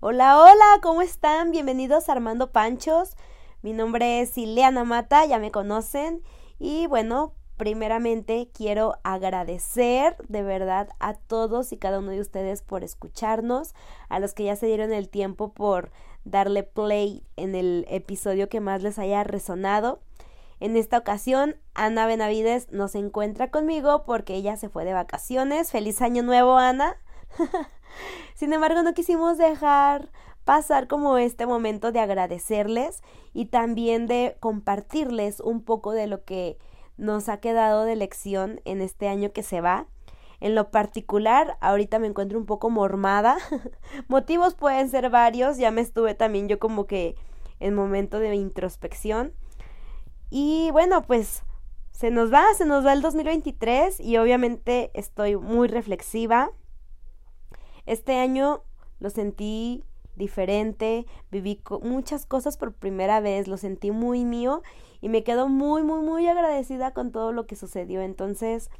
Hola, hola, ¿cómo están? Bienvenidos a Armando Panchos. Mi nombre es Ileana Mata, ya me conocen. Y bueno, primeramente quiero agradecer de verdad a todos y cada uno de ustedes por escucharnos, a los que ya se dieron el tiempo por darle play en el episodio que más les haya resonado. En esta ocasión, Ana Benavides nos encuentra conmigo porque ella se fue de vacaciones. Feliz año nuevo, Ana. Sin embargo, no quisimos dejar pasar como este momento de agradecerles y también de compartirles un poco de lo que nos ha quedado de lección en este año que se va. En lo particular, ahorita me encuentro un poco mormada. Motivos pueden ser varios, ya me estuve también yo como que en momento de introspección. Y bueno, pues se nos va, se nos va el 2023 y obviamente estoy muy reflexiva. Este año lo sentí diferente, viví muchas cosas por primera vez, lo sentí muy mío y me quedo muy, muy, muy agradecida con todo lo que sucedió. Entonces,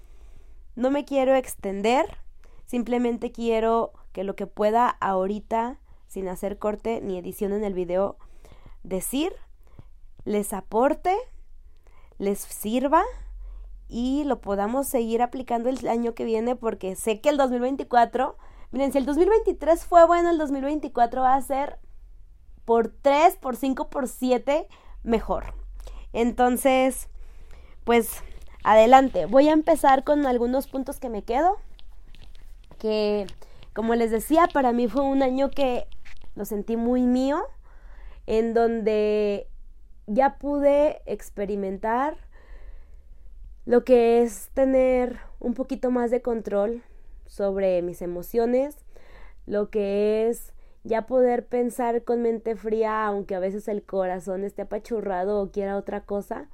no me quiero extender, simplemente quiero que lo que pueda ahorita, sin hacer corte ni edición en el video, decir, les aporte, les sirva y lo podamos seguir aplicando el año que viene porque sé que el 2024 Miren, si el 2023 fue bueno, el 2024 va a ser por 3, por 5, por 7 mejor. Entonces, pues adelante. Voy a empezar con algunos puntos que me quedo. Que, como les decía, para mí fue un año que lo sentí muy mío, en donde ya pude experimentar lo que es tener un poquito más de control sobre mis emociones, lo que es ya poder pensar con mente fría, aunque a veces el corazón esté apachurrado o quiera otra cosa.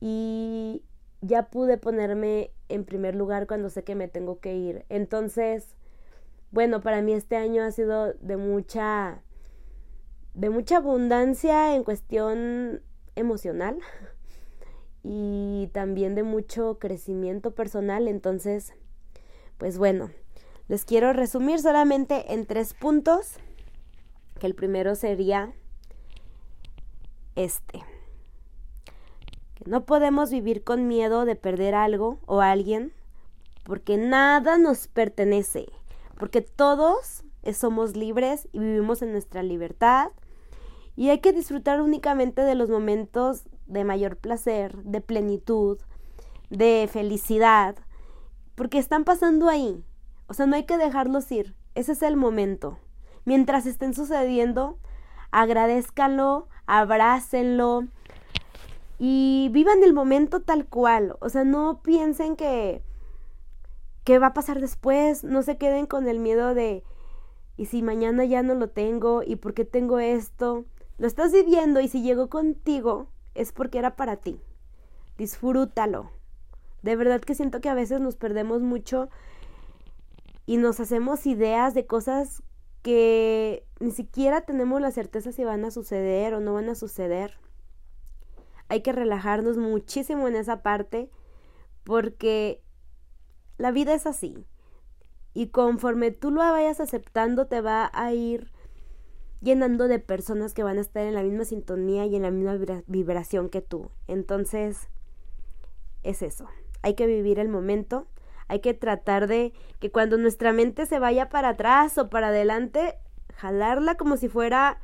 Y ya pude ponerme en primer lugar cuando sé que me tengo que ir. Entonces, bueno, para mí este año ha sido de mucha de mucha abundancia en cuestión emocional y también de mucho crecimiento personal, entonces pues bueno, les quiero resumir solamente en tres puntos, que el primero sería este. Que no podemos vivir con miedo de perder algo o alguien, porque nada nos pertenece, porque todos somos libres y vivimos en nuestra libertad y hay que disfrutar únicamente de los momentos de mayor placer, de plenitud, de felicidad, porque están pasando ahí. O sea, no hay que dejarlos ir. Ese es el momento. Mientras estén sucediendo, agradezcanlo, abrácenlo y vivan el momento tal cual. O sea, no piensen que qué va a pasar después, no se queden con el miedo de y si mañana ya no lo tengo y por qué tengo esto. Lo estás viviendo y si llegó contigo es porque era para ti. Disfrútalo. De verdad que siento que a veces nos perdemos mucho y nos hacemos ideas de cosas que ni siquiera tenemos la certeza si van a suceder o no van a suceder. Hay que relajarnos muchísimo en esa parte porque la vida es así. Y conforme tú lo vayas aceptando, te va a ir llenando de personas que van a estar en la misma sintonía y en la misma vibración que tú. Entonces, es eso hay que vivir el momento, hay que tratar de que cuando nuestra mente se vaya para atrás o para adelante, jalarla como si fuera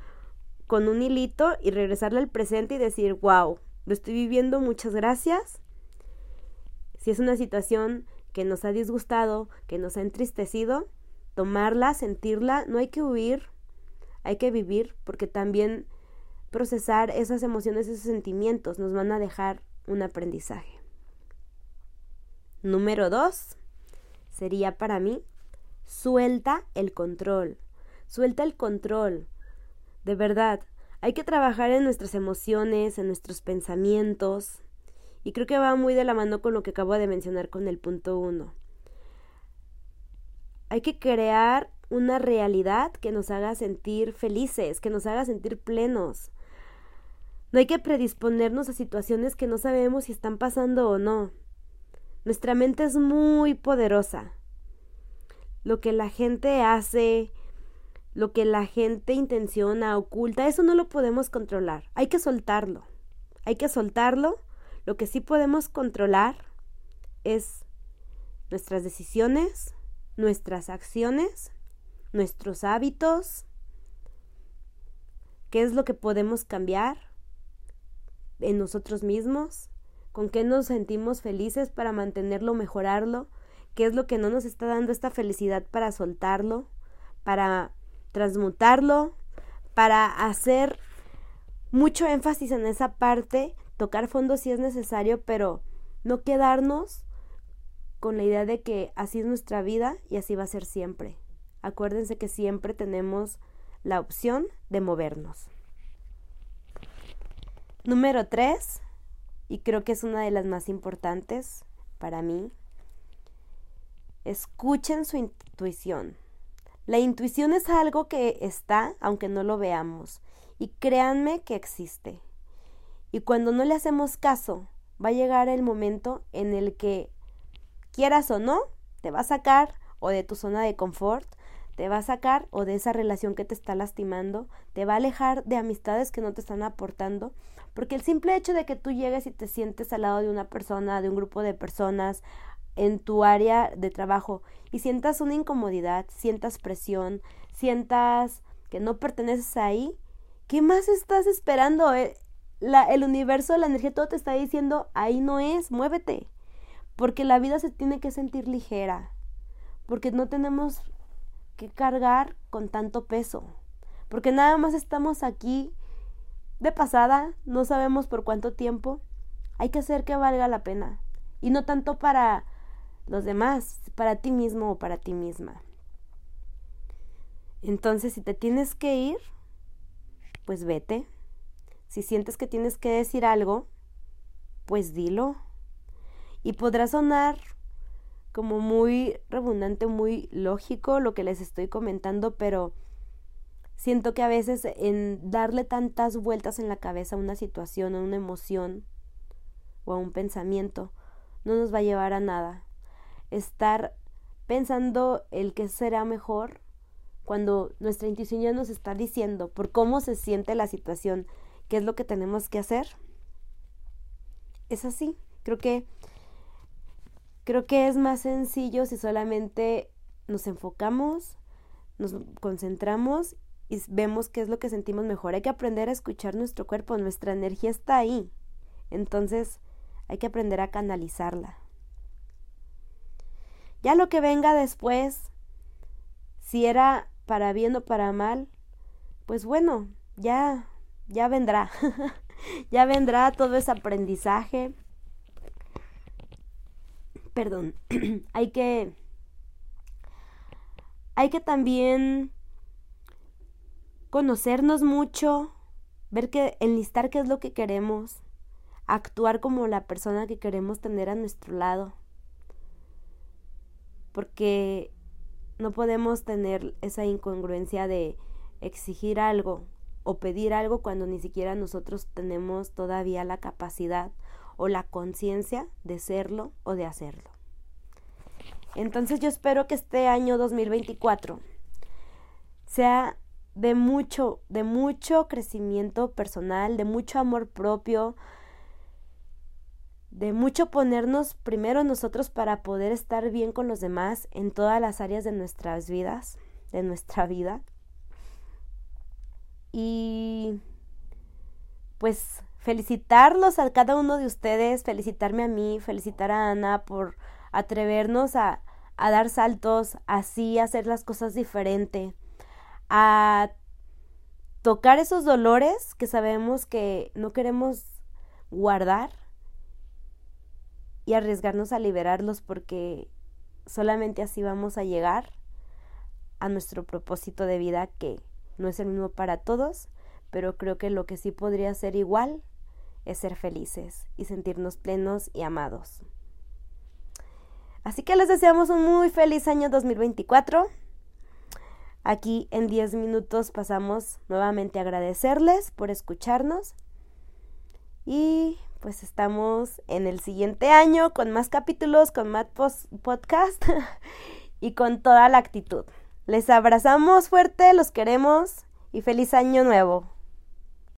con un hilito y regresarle al presente y decir, wow, lo estoy viviendo, muchas gracias. Si es una situación que nos ha disgustado, que nos ha entristecido, tomarla, sentirla, no hay que huir, hay que vivir, porque también procesar esas emociones, esos sentimientos nos van a dejar un aprendizaje. Número dos sería para mí, suelta el control. Suelta el control. De verdad, hay que trabajar en nuestras emociones, en nuestros pensamientos. Y creo que va muy de la mano con lo que acabo de mencionar con el punto uno. Hay que crear una realidad que nos haga sentir felices, que nos haga sentir plenos. No hay que predisponernos a situaciones que no sabemos si están pasando o no. Nuestra mente es muy poderosa. Lo que la gente hace, lo que la gente intenciona, oculta, eso no lo podemos controlar. Hay que soltarlo. Hay que soltarlo. Lo que sí podemos controlar es nuestras decisiones, nuestras acciones, nuestros hábitos, qué es lo que podemos cambiar en nosotros mismos, con qué nos sentimos felices para mantenerlo, mejorarlo, qué es lo que no nos está dando esta felicidad para soltarlo, para transmutarlo, para hacer mucho énfasis en esa parte, tocar fondo si es necesario, pero no quedarnos con la idea de que así es nuestra vida y así va a ser siempre. Acuérdense que siempre tenemos la opción de movernos. Número tres, y creo que es una de las más importantes para mí, escuchen su intuición. La intuición es algo que está, aunque no lo veamos, y créanme que existe. Y cuando no le hacemos caso, va a llegar el momento en el que, quieras o no, te va a sacar o de tu zona de confort, te va a sacar o de esa relación que te está lastimando, te va a alejar de amistades que no te están aportando, porque el simple hecho de que tú llegues y te sientes al lado de una persona, de un grupo de personas, en tu área de trabajo y sientas una incomodidad, sientas presión, sientas que no perteneces ahí, ¿qué más estás esperando? El, eh, el universo, la energía, todo te está diciendo, ahí no es, muévete. Porque la vida se tiene que sentir ligera. Porque no tenemos que cargar con tanto peso. Porque nada más estamos aquí de pasada, no sabemos por cuánto tiempo. Hay que hacer que valga la pena. Y no tanto para los demás, para ti mismo o para ti misma. Entonces, si te tienes que ir, pues vete. Si sientes que tienes que decir algo, pues dilo. Y podrá sonar como muy redundante, muy lógico lo que les estoy comentando, pero siento que a veces en darle tantas vueltas en la cabeza a una situación, a una emoción o a un pensamiento, no nos va a llevar a nada estar pensando el que será mejor cuando nuestra intuición ya nos está diciendo por cómo se siente la situación, qué es lo que tenemos que hacer. Es así. Creo que creo que es más sencillo si solamente nos enfocamos, nos concentramos y vemos qué es lo que sentimos mejor. Hay que aprender a escuchar nuestro cuerpo, nuestra energía está ahí. Entonces, hay que aprender a canalizarla. Ya lo que venga después, si era para bien o para mal, pues bueno, ya, ya vendrá. ya vendrá todo ese aprendizaje. Perdón, hay que hay que también conocernos mucho, ver que enlistar qué es lo que queremos, actuar como la persona que queremos tener a nuestro lado. Porque no podemos tener esa incongruencia de exigir algo o pedir algo cuando ni siquiera nosotros tenemos todavía la capacidad o la conciencia de serlo o de hacerlo. Entonces yo espero que este año 2024 sea de mucho, de mucho crecimiento personal, de mucho amor propio, de mucho ponernos primero nosotros para poder estar bien con los demás en todas las áreas de nuestras vidas, de nuestra vida. Y pues felicitarlos a cada uno de ustedes, felicitarme a mí, felicitar a Ana por atrevernos a, dar saltos, así hacer las cosas diferente, a tocar esos dolores que sabemos que no queremos guardar y arriesgarnos a liberarlos porque solamente así vamos a llegar a nuestro propósito de vida que no es el mismo para todos, pero creo que lo que sí podría ser igual es ser felices y sentirnos plenos y amados. Así que les deseamos un muy feliz año 2024. Aquí en 10 minutos pasamos nuevamente a agradecerles por escucharnos y pues estamos en el siguiente año con más capítulos, con más podcast y con toda la actitud. Les abrazamos fuerte, los queremos y feliz año nuevo.